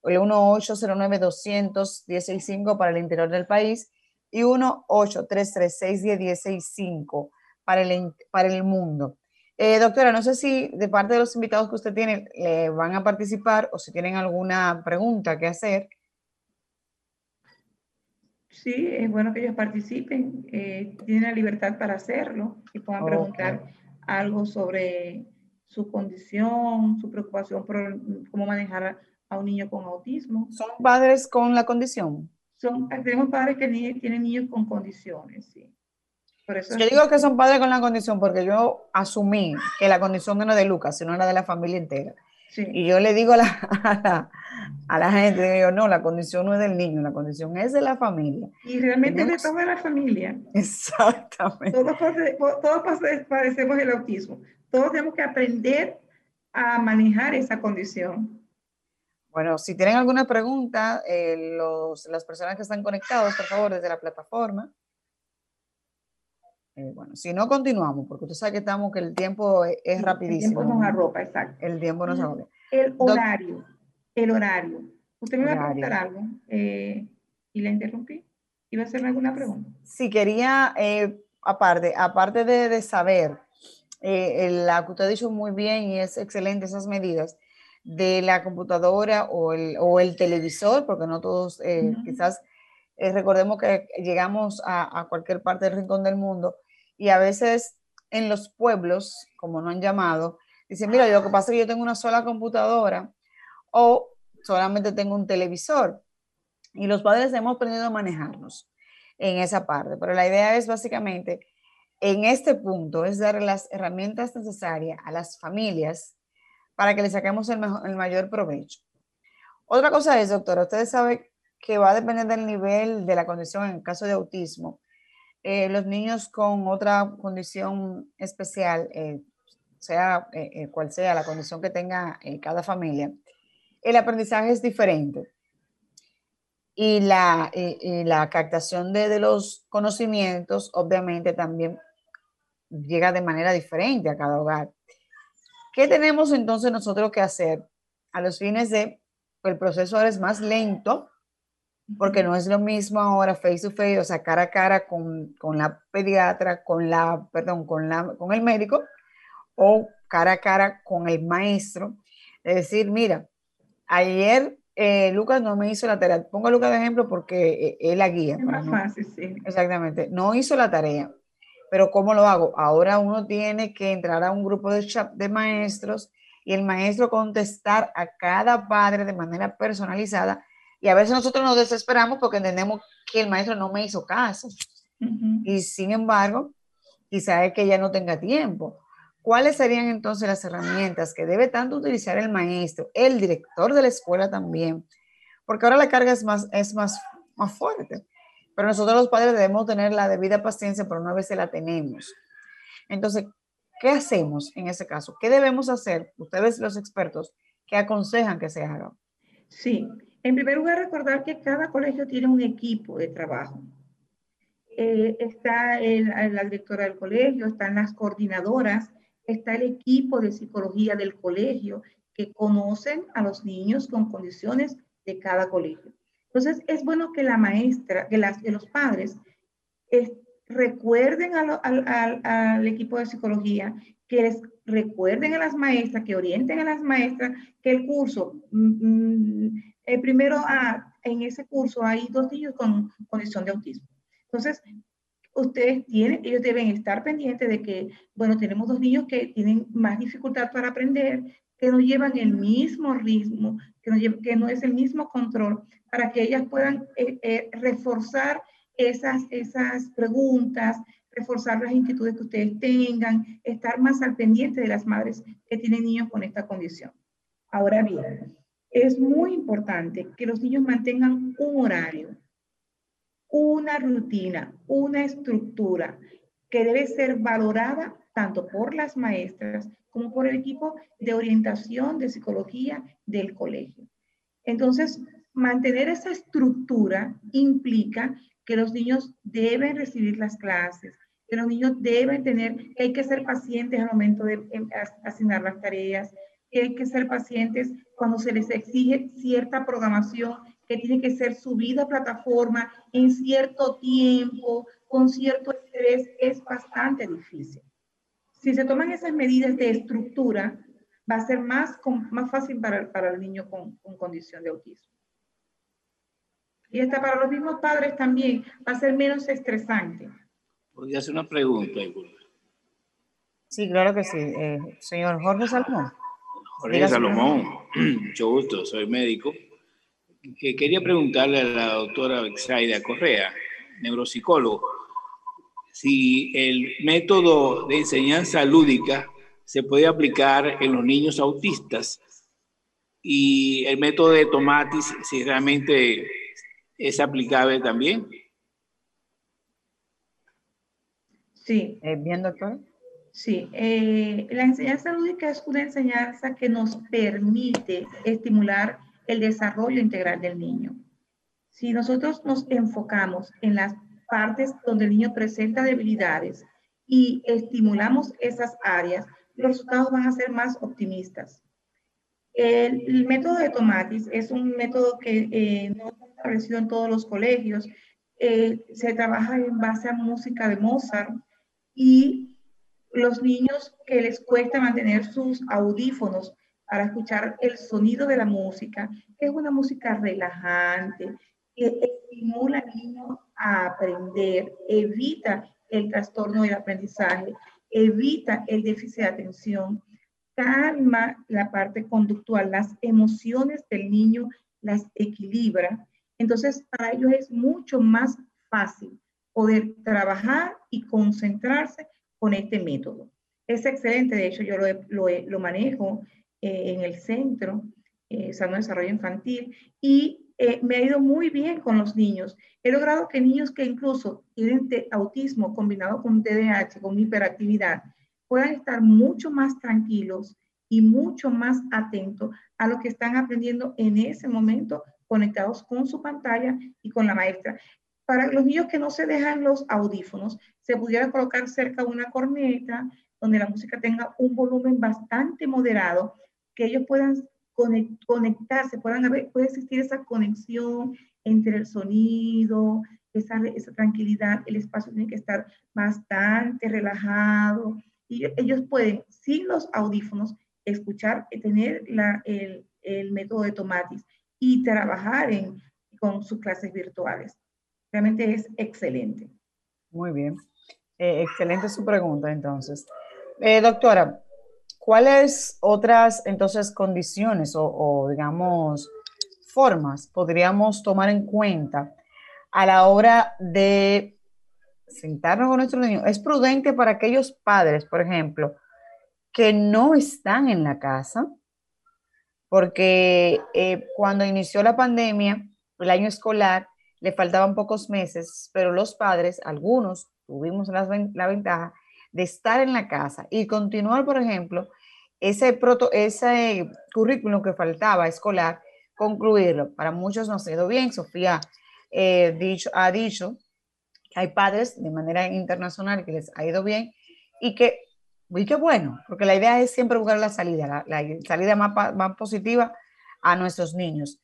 el 1-809-200-165 para el interior del país y 1-833-610-165 para el, para el mundo. Eh, doctora, no sé si de parte de los invitados que usted tiene le van a participar o si tienen alguna pregunta que hacer. Sí, es bueno que ellos participen, eh, tienen la libertad para hacerlo y puedan preguntar algo sobre su condición, su preocupación por cómo manejar a, un niño con autismo. ¿Son padres con la condición? Son, tenemos padres que tienen niños con condiciones, sí. Por eso yo digo que son padres con la condición porque yo asumí que la condición no era de Lucas, sino era de la familia entera. Y yo le digo a la, a la, gente, digo, no, la condición no es del niño, la condición es de la familia. Y realmente es de toda la familia. Exactamente. Todos, todos padecemos el autismo. Todos tenemos que aprender a manejar esa condición. Bueno, si tienen alguna pregunta, eh, los, las personas que están conectados, por favor, desde la plataforma. Eh, bueno, si no, continuamos, porque usted sabe que estamos, que el tiempo es, rapidísimo. El tiempo nos arropa, exacto. El tiempo nos arropa. El horario, el horario. Usted me va a preguntar algo. Eh, y la interrumpí. ¿Iba a hacerme alguna pregunta? Sí, quería, eh, aparte, aparte de, saber, eh, la que usted ha dicho muy bien y es excelente esas medidas de la computadora o el, o el televisor, porque no todos, eh, quizás recordemos que llegamos a, a, cualquier parte del rincón del mundo y a veces en los pueblos, como no han llamado, dicen, mira, lo que pasa es que yo tengo una sola computadora o solamente tengo un televisor. Y los padres hemos aprendido a manejarnos en esa parte. Pero la idea es básicamente, en este punto, es dar las herramientas necesarias a las familias para que le saquemos el, el mayor provecho. Otra cosa es, doctora, ustedes saben que va a depender del nivel de la condición en el caso de autismo. Eh, los niños con otra condición especial, eh, sea eh, cual sea la condición que tenga cada familia, el aprendizaje es diferente. Y la, la captación de, de, los conocimientos, obviamente, también llega de manera diferente a cada hogar. ¿Qué tenemos entonces nosotros que hacer? A los fines de, el proceso ahora es más lento, porque no es lo mismo ahora face to face, o sea, cara a cara con, con la pediatra, con la, perdón, con, la, con el médico, o cara a cara con el maestro. Es decir, mira, ayer eh, Lucas no me hizo la tarea. Pongo a Lucas de ejemplo porque eh, él la guía. Es más fácil, sí. Exactamente. No hizo la tarea. Pero ¿cómo lo hago? Ahora uno tiene que entrar a un grupo de chat de maestros y el maestro contestar a cada padre de manera personalizada y a veces nosotros nos desesperamos porque entendemos que el maestro no me hizo caso. Y sin embargo, quizá es que ya no tenga tiempo. ¿Cuáles serían entonces las herramientas que debe tanto utilizar el maestro, el director de la escuela también? Porque ahora la carga es más, es más, más fuerte. Pero nosotros los padres debemos tener la debida paciencia, pero una vez la tenemos. Entonces, ¿qué hacemos en ese caso? ¿Qué debemos hacer? Ustedes los expertos, ¿qué aconsejan que se haga? Sí, en primer lugar, recordar que cada colegio tiene un equipo de trabajo. Eh, está la directora del colegio, están las coordinadoras, está el equipo de psicología del colegio que conocen a los niños con condiciones de cada colegio. Entonces, es bueno que la maestra, que, las, los padres recuerden al equipo de psicología, que les recuerden a las maestras, que orienten a las maestras que el curso mm, mm, eh, primero, ah, en ese curso hay dos niños con condición de autismo. Entonces, ustedes tienen, ellos deben estar pendientes de que, bueno, tenemos dos niños que tienen más dificultad para aprender, que no llevan el mismo ritmo, que no, que no es el mismo control, para que ellas puedan eh, eh, reforzar esas, esas preguntas, reforzar las inquietudes que ustedes tengan, estar más al pendiente de las madres que tienen niños con esta condición. Ahora bien, es muy importante que los niños mantengan un horario, una rutina, una estructura que debe ser valorada tanto por las maestras como por el equipo de orientación de psicología del colegio. Entonces, mantener esa estructura implica que los niños deben recibir las clases, que los niños deben tener, que hay que ser pacientes al momento de em, asignar las tareas, que hay que ser pacientes cuando se les exige cierta programación que tiene que ser subida a plataforma en cierto tiempo, con cierto estrés, es bastante difícil. Si se toman esas medidas de estructura, va a ser más, más fácil para, para el niño con, con condición de autismo. Y hasta para los mismos padres también va a ser menos estresante. Podría hacer una pregunta. Sí, claro que sí. Eh, señor Jorge Salmón. Jorge Salomón, mucho gusto, soy médico. quería preguntarle a la doctora Bexaida Correa, neuropsicólogo, si el método de enseñanza lúdica se puede aplicar en los niños autistas y el método de tomatis, si realmente es aplicable también. Sí. Eh, ¿Bien, doctor? Sí, eh, la enseñanza lúdica es una enseñanza que nos permite estimular el desarrollo integral del niño. Si nosotros nos enfocamos en las partes donde el niño presenta debilidades y estimulamos esas áreas, los resultados van a ser más optimistas. El, método de Tomatis es un método que eh, no establecido en todos los colegios. Eh, se trabaja en base a música de Mozart y los niños que les cuesta mantener sus audífonos para escuchar el sonido de la música, que es una música relajante, que estimula al niño a aprender, evita el trastorno del aprendizaje, evita el déficit de atención, calma la parte conductual, las emociones del niño las equilibra. Entonces, para ellos es mucho más fácil poder trabajar y concentrarse con este método. Es excelente, de hecho yo lo, lo, manejo eh, en el centro, eh, Desarrollo Infantil, y eh, me ha ido muy bien con los niños. He logrado que niños que incluso tienen autismo combinado con TDAH, con hiperactividad, puedan estar mucho más tranquilos y mucho más atentos a lo que están aprendiendo en ese momento conectados con su pantalla y con la maestra. Para los niños que no se dejan los audífonos, se pudiera colocar cerca una corneta donde la música tenga un volumen bastante moderado, que ellos puedan conectarse, puedan haber, puede existir esa conexión entre el sonido, esa, esa tranquilidad, el espacio tiene que estar bastante relajado y ellos pueden, sin los audífonos, escuchar, tener la, el, el, método de Tomatis y trabajar en, con sus clases virtuales. Realmente es excelente. Muy bien. Eh, excelente su pregunta, entonces. Eh, doctora, ¿cuáles otras, entonces, condiciones o, digamos, formas podríamos tomar en cuenta a la hora de sentarnos con nuestros niños? Es prudente para aquellos padres, por ejemplo, que no están en la casa, porque eh, cuando inició la pandemia, el año escolar, le faltaban pocos meses, pero los padres, algunos, tuvimos la, la ventaja de estar en la casa y continuar, por ejemplo, ese, proto, ese currículum que faltaba escolar, concluirlo. Para muchos no ha sido bien. Sofía eh, dicho, ha dicho que hay padres de manera internacional que les ha ido bien y que y qué bueno, porque la idea es siempre buscar la salida, la, salida más, más positiva a nuestros niños.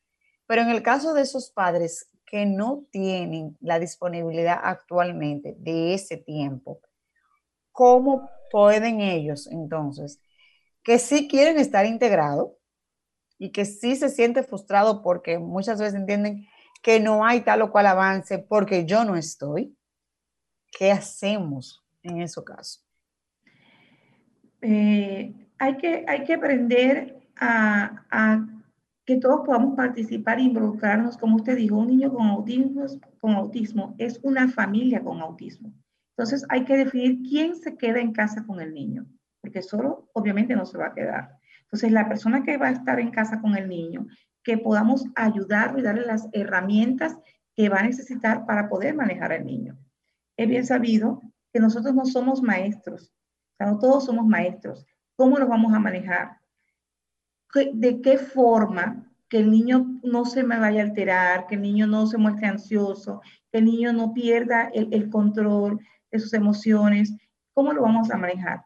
Pero en el caso de esos padres que no tienen la disponibilidad actualmente de ese tiempo, ¿cómo pueden ellos entonces, que sí quieren estar integrados y que sí se sienten frustrados porque muchas veces entienden que no hay tal o cual avance porque yo no estoy, ¿qué hacemos en ese caso? Eh, hay, que, hay que aprender a, a, que todos podamos participar e involucrarnos. Como usted dijo, un niño con autismo, con autismo es una familia con autismo. Entonces hay que definir quién se queda en casa con el niño, porque solo obviamente no se va a quedar. Entonces la persona que va a estar en casa con el niño, que podamos ayudarlo y darle las herramientas que va a necesitar para poder manejar al niño. Es bien sabido que nosotros no somos maestros, no todos somos maestros. ¿Cómo los vamos a manejar? ¿De qué forma que el niño no se me vaya a alterar, que el niño no se muestre ansioso, que el niño no pierda el, el control de sus emociones? ¿Cómo lo vamos a manejar?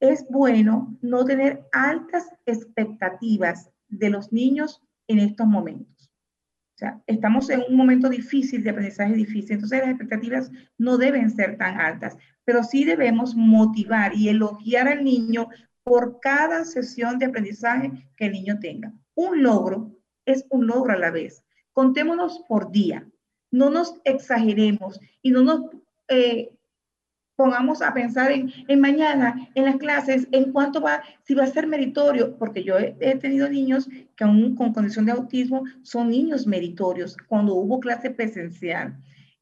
Es bueno no tener altas expectativas de los niños en estos momentos. O sea, estamos en un momento difícil, de aprendizaje difícil, entonces las expectativas no deben ser tan altas, pero sí debemos motivar y elogiar al niño por cada sesión de aprendizaje que el niño tenga. Un logro es un logro a la vez. Contémonos por día, no nos exageremos y no nos eh, pongamos a pensar en, en, mañana, en las clases, en cuánto va, si va a ser meritorio, porque yo he, he, tenido niños que aún con condición de autismo son niños meritorios cuando hubo clase presencial.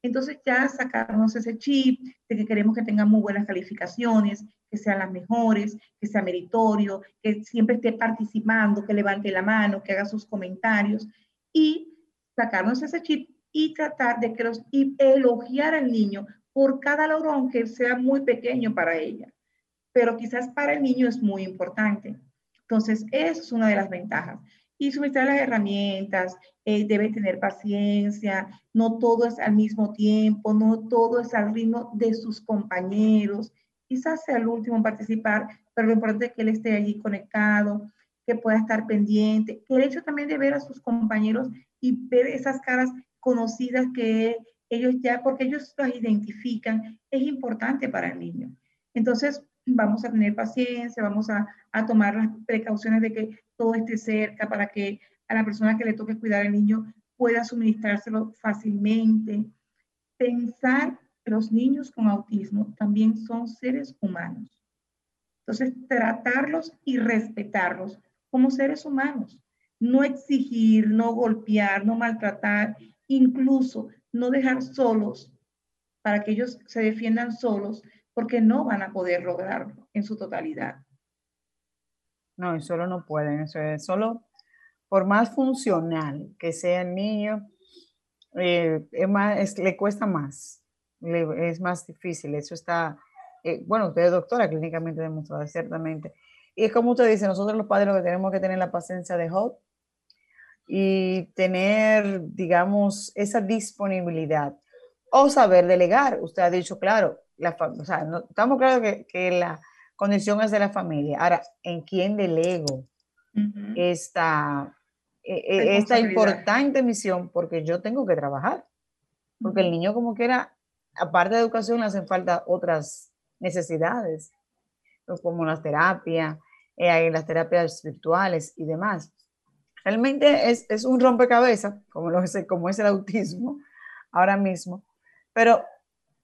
Entonces ya sacarnos ese chip de que queremos que tengan muy buenas calificaciones, que sean las mejores, que sea meritorio, que siempre esté participando, que levante la mano, que haga sus comentarios y sacarnos ese chip y tratar de que los, elogiar al niño por cada logro, aunque sea muy pequeño para ella. Pero quizás para el niño es muy importante. Entonces, eso es una de las ventajas y suministrar las herramientas, eh, debe tener paciencia, no todo es al mismo tiempo, no todo es al ritmo de sus compañeros, quizás sea el último en participar, pero lo importante es que él esté allí conectado, que pueda estar pendiente, el hecho también de ver a sus compañeros y ver esas caras conocidas que ellos ya, porque ellos las identifican, es importante para el niño. Entonces, vamos a tener paciencia, vamos a, a tomar las precauciones de que todo esté cerca para que a la persona que le toque cuidar al niño pueda suministrárselo fácilmente. Pensar que los niños con autismo también son seres humanos. Entonces, tratarlos y respetarlos como seres humanos. No exigir, no golpear, no maltratar, incluso no dejar solos para que ellos se defiendan solos, porque no van a poder lograrlo en su totalidad. No, y solo no pueden, eso es solo por más funcional que sea el niño, eh, es más, le cuesta más, es más difícil. Eso está, eh, bueno, usted es doctora clínicamente demostrada, ciertamente. Y es como usted dice, nosotros los padres lo que tenemos que tener la paciencia de Hot y tener, digamos, esa disponibilidad o saber delegar. Usted ha dicho, claro, la, o sea, no, estamos claros que, que, la condición es de la familia. Ahora, ¿en quién delego esta, e, e, esta importante misión? Porque yo tengo que trabajar. Porque el niño como quiera, aparte de educación, le hacen falta otras necesidades, como las terapias, eh, las terapias virtuales y demás. Realmente es, es un rompecabezas, como, lo es, como es el autismo ahora mismo, pero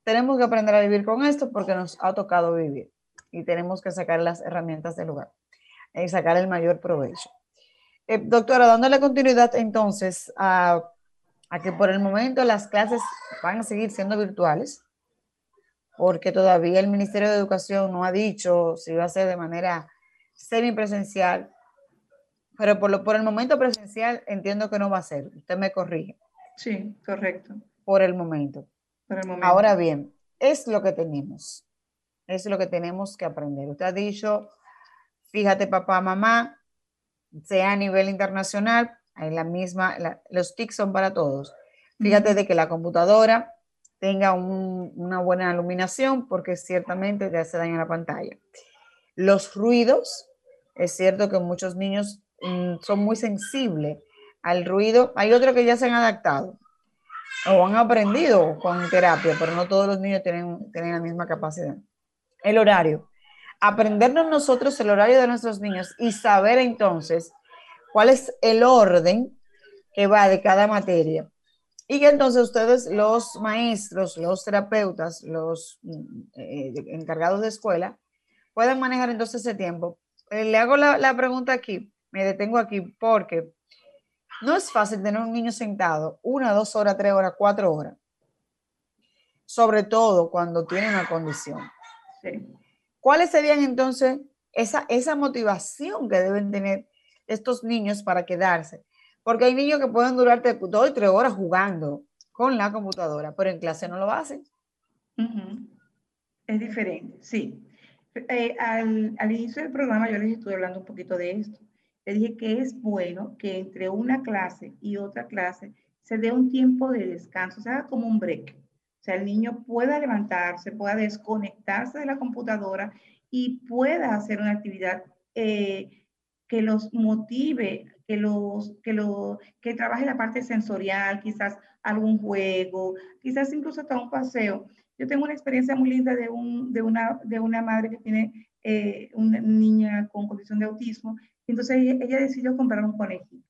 tenemos que aprender a vivir con esto porque nos ha tocado vivir y tenemos que sacar las herramientas del lugar y sacar el mayor provecho. Eh, doctora, dándole continuidad entonces a, a que por el momento las clases van a seguir siendo virtuales, porque todavía el Ministerio de Educación no ha dicho si va a ser de manera semipresencial, pero por, lo, por el momento presencial entiendo que no va a ser. Usted me corrige. Sí, correcto. Por el momento. Ahora bien, es lo que tenemos. Es lo que tenemos que aprender. Usted ha dicho, fíjate papá, mamá, sea a nivel internacional, hay la misma, los TIC son para todos. Fíjate de que la computadora tenga una buena iluminación porque ciertamente te hace daño a la pantalla. Los ruidos, es cierto que muchos niños mm, son muy sensibles al ruido. Hay otros que ya se han adaptado o han aprendido con terapia, pero no todos los niños tienen, tienen la misma capacidad. El horario. Aprendernos nosotros el horario de nuestros niños y saber entonces cuál es el orden que va de cada materia. Y que entonces ustedes, los maestros, los terapeutas, los eh, encargados de escuela, puedan manejar entonces ese tiempo. Eh, le hago la, la pregunta aquí, me detengo aquí, porque no es fácil tener un niño sentado una, dos horas, tres horas, cuatro horas. Sobre todo cuando tiene una condición. ¿Cuáles serían entonces esa, esa motivación que deben tener estos niños para quedarse? Porque hay niños que pueden durarte dos y tres horas jugando con la computadora, pero en clase no lo hacen. Es diferente, sí. Eh, al, al, inicio del programa yo les estuve hablando un poquito de esto le dije que es bueno que entre una clase y otra clase se dé un tiempo de descanso, o sea, como un break. O sea, el niño pueda levantarse, pueda desconectarse de la computadora y pueda hacer una actividad eh, que los motive, que, los, que, lo, que trabaje la parte sensorial, quizás algún juego, quizás incluso hasta un paseo. Yo tengo una experiencia muy linda de, un, de, una, de una madre que tiene eh, una niña con condición de autismo entonces ella, decidió comprar un conejito.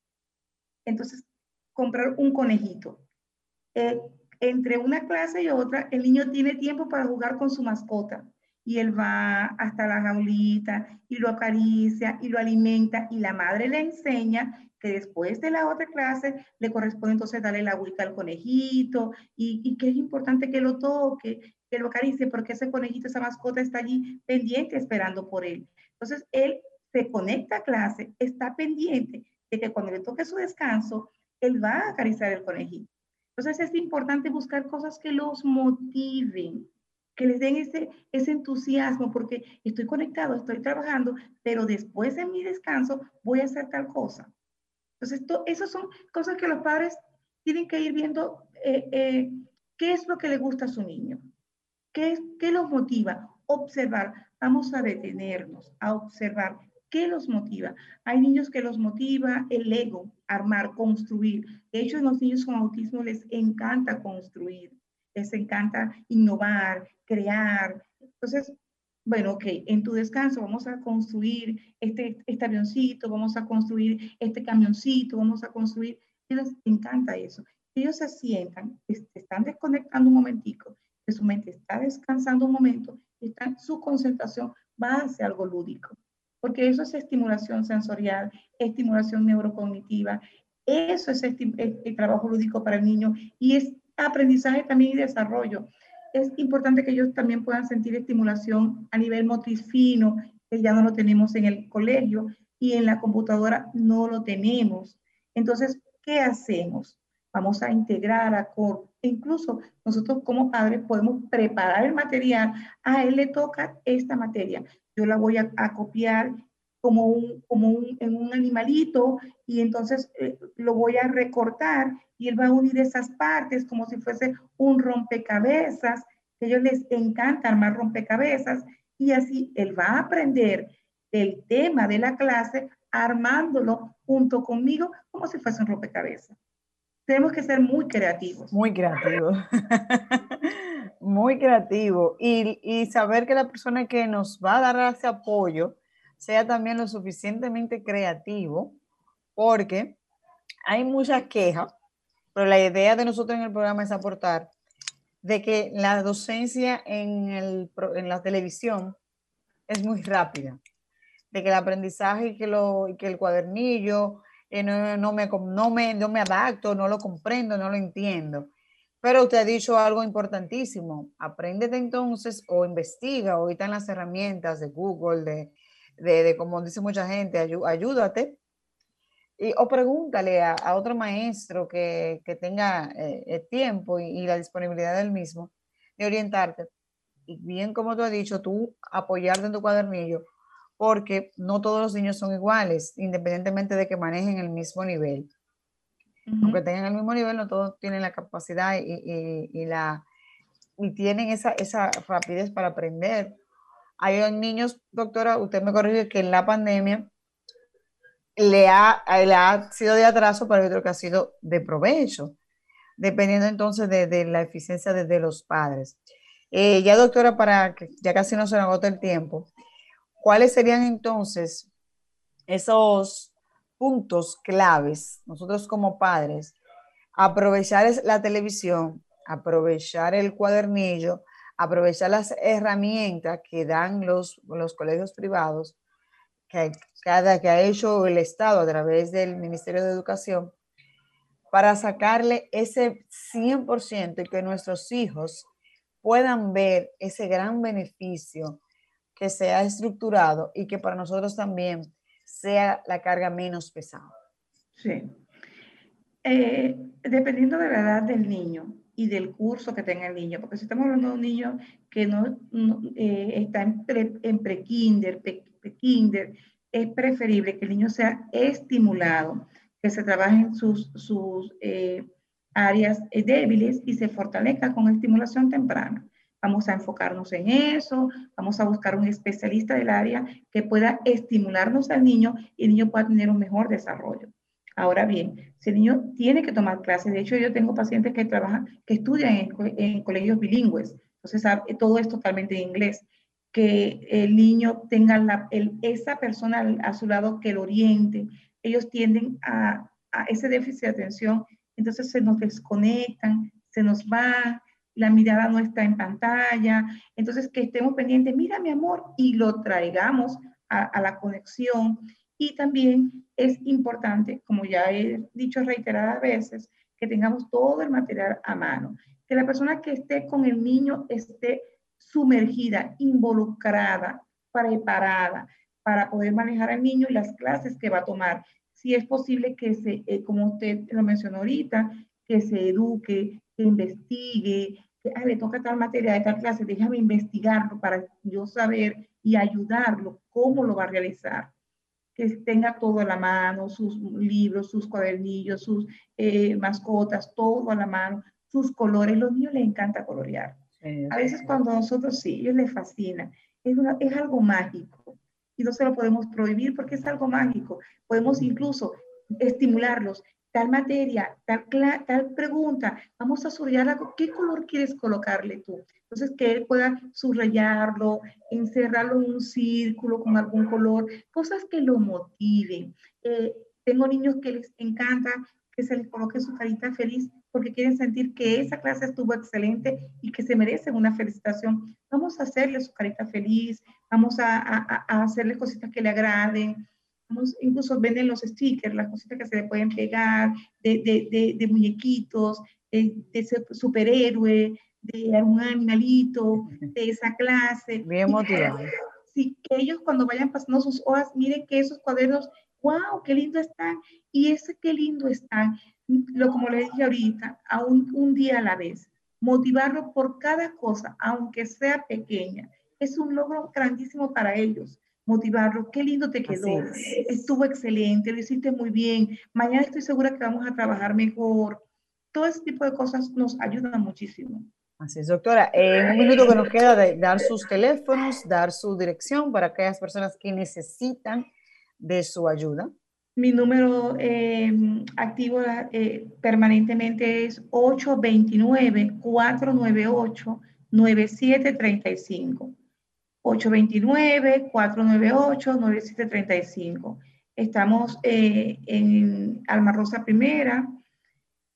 Entonces, comprar un conejito. Eh, entre una clase y otra, el niño tiene tiempo para jugar con su mascota. Y él va hasta la jaulita y lo acaricia y lo alimenta. Y la madre le enseña que después de la otra clase le corresponde entonces darle la agüita al conejito y, y que es importante que lo toque, que lo acaricie, porque ese conejito, esa mascota está allí pendiente esperando por él. Entonces, él se conecta a clase, está pendiente de que cuando le toque su descanso, él va a acariciar el conejito. Entonces es importante buscar cosas que los motiven, que les den ese, ese entusiasmo, porque estoy conectado, estoy trabajando, pero después de mi descanso voy a hacer tal cosa. Entonces, esas son cosas que los padres tienen que ir viendo eh, eh, qué es lo que le gusta a su niño, qué, qué los motiva, observar. Vamos a detenernos, a observar ¿Qué los motiva? Hay niños que los motiva el ego, armar, construir. De hecho, a los niños con autismo les encanta construir, les encanta innovar, crear. Entonces, bueno, ok, en tu descanso vamos a construir este, este avioncito, vamos a construir este camioncito, vamos a construir. A les encanta eso. Ellos se sientan, se están desconectando un momentico, que su mente está descansando un momento, está, su concentración va hacia algo lúdico porque eso es estimulación sensorial, estimulación neurocognitiva, eso es el, trabajo lúdico para el niño y es aprendizaje también y desarrollo. Es importante que ellos también puedan sentir estimulación a nivel motriz fino, que ya no lo tenemos en el colegio y en la computadora no lo tenemos. Entonces, ¿qué hacemos? Vamos a integrar a COR. Incluso nosotros como padres podemos preparar el material. A él le toca esta materia yo la voy a, copiar como un, como un, en un animalito y entonces eh, lo voy a recortar y él va a unir esas partes como si fuese un rompecabezas, a ellos les encanta armar rompecabezas y así él va a aprender el tema de la clase armándolo junto conmigo como si fuese un rompecabezas. Tenemos que ser muy creativos. Muy creativos. muy creativo y, y, saber que la persona que nos va a dar ese apoyo sea también lo suficientemente creativo, porque hay muchas quejas, pero la idea de nosotros en el programa es aportar de que la docencia en, el, en la televisión es muy rápida, de que el aprendizaje y que, lo, que el cuadernillo no, no, me, no, me, no me adapto, no lo comprendo, no lo entiendo. Pero usted ha dicho algo importantísimo. Apréndete entonces o investiga. Ahorita en las herramientas de Google, de, de, como dice mucha gente, ayúdate. Y, o pregúntale a, otro maestro que, que tenga eh, tiempo y, y, la disponibilidad del mismo de orientarte. Y bien como tú has dicho, tú apoyarte en tu cuadernillo, porque no todos los niños son iguales, independientemente de que manejen el mismo nivel aunque tengan el mismo nivel, no todos tienen la capacidad y, y, la, y tienen esa, esa rapidez para aprender. Hay niños, doctora, usted me corrige que en la pandemia le ha, le ha sido de atraso, pero hay otro que ha sido de provecho, dependiendo entonces de, de la eficiencia de, de los padres. Eh, ya, doctora, para que ya casi no se nos agota el tiempo, ¿cuáles serían entonces esos puntos claves, nosotros como padres, aprovechar la televisión, aprovechar el cuadernillo, aprovechar las herramientas que dan los, los colegios privados, que, cada, que ha hecho el Estado a través del Ministerio de Educación, para sacarle ese 100% y que nuestros hijos puedan ver ese gran beneficio que se ha estructurado y que para nosotros también sea la carga menos pesada. Sí. Eh, dependiendo de la edad del niño y del curso que tenga el niño, porque si estamos hablando de un niño que no, eh, está en pre-kinder, pre, es preferible que el niño sea estimulado, que se trabaje en sus, sus eh, áreas débiles y se fortalezca con estimulación temprana. Vamos a enfocarnos en eso, vamos a buscar un especialista del área que pueda estimularnos al niño y el niño pueda tener un mejor desarrollo. Ahora bien, si el niño tiene que tomar clases, de hecho yo tengo pacientes que trabajan, que estudian en, colegios bilingües, entonces todo es totalmente en inglés, que el niño tenga la, esa persona a su lado que lo oriente, ellos tienden a, a ese déficit de atención, entonces se nos desconectan, se nos van, la mirada no está en pantalla, entonces que estemos pendientes, mira mi amor, y lo traigamos a, la conexión. Y también es importante, como ya he dicho reiteradas veces, que tengamos todo el material a mano, que la persona que esté con el niño esté sumergida, involucrada, preparada para poder manejar al niño y las clases que va a tomar. Si es posible que se, eh, como usted lo mencionó ahorita, que se eduque, que investigue, que le toca tal materia de tal clase, déjame investigarlo para yo saber y ayudarlo cómo lo va a realizar. Que tenga todo a la mano, sus libros, sus cuadernillos, sus eh, mascotas, todo a la mano, sus colores. Los niños les encanta colorear. a veces cuando nosotros sí, ellos les fascina. Es, es algo mágico. y no se lo podemos prohibir porque es algo mágico. Podemos incluso estimularlos. Tal materia, tal, tal pregunta, vamos a subrayarla. ¿Qué color quieres colocarle tú? Entonces, que él pueda subrayarlo, encerrarlo en un círculo con algún color, cosas que lo motiven. Eh, tengo niños que les encanta que se les coloque su carita feliz porque quieren sentir que esa clase estuvo excelente y que se merecen una felicitación. Vamos a hacerle su carita feliz, vamos a, a, hacerle cositas que le agraden. Incluso venden los stickers, las cositas que se le pueden pegar, de, de, de, muñequitos, de, de superhéroe, de un animalito, de esa clase. Bien motivado. Sí, que ellos cuando vayan pasando sus hojas, miren que esos cuadernos, wow, qué lindo están. Y ese qué lindo están, lo como le dije ahorita, a un, un día a la vez. Motivarlo por cada cosa, aunque sea pequeña. Es un logro grandísimo para ellos motivarlo. Qué lindo te quedó. Estuvo excelente, lo hiciste muy bien. Mañana estoy segura que vamos a trabajar mejor. Todo ese tipo de cosas nos ayudan muchísimo. Así es, doctora. En un minuto que nos queda de dar sus teléfonos, dar su dirección para aquellas personas que necesitan de su ayuda. Mi número em, activo eh, permanentemente es 829-498-9735. 829-498-9735. Estamos eh, en Alma Rosa Primera,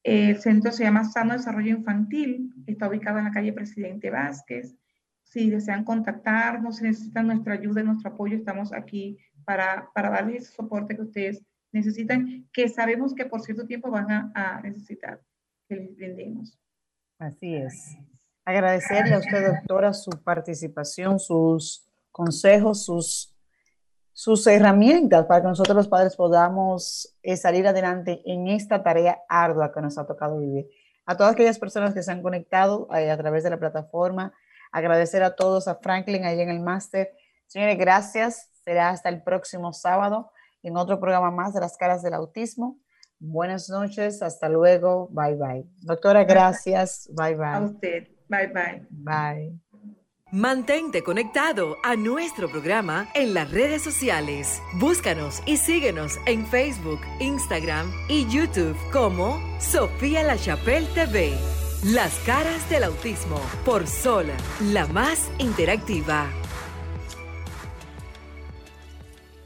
el centro se llama Sano Desarrollo Infantil, está ubicado en la calle Presidente Vázquez. Si desean contactarnos, si necesitan nuestra ayuda y nuestro apoyo, estamos aquí para, para darles ese soporte que ustedes necesitan, que sabemos que por cierto tiempo van a, a necesitar que les brindemos. Así es. Agradecerle a usted, doctora, su participación, sus consejos, sus sus herramientas para que nosotros los padres podamos eh, salir adelante en esta tarea ardua que nos ha tocado vivir. A todas aquellas personas que se han conectado eh, a través de la plataforma, agradecer a todos, a Franklin ahí en el máster. Señores, gracias. Será hasta el próximo sábado en otro programa más de las caras del autismo. Buenas noches, hasta luego, bye bye. Doctora, gracias, bye bye. A usted, bye bye. Bye. Mantente conectado a nuestro programa en las redes sociales. Búscanos y síguenos en Facebook, Instagram y YouTube como Sofía La Chapelle TV. Las caras del autismo por Sol, la más interactiva.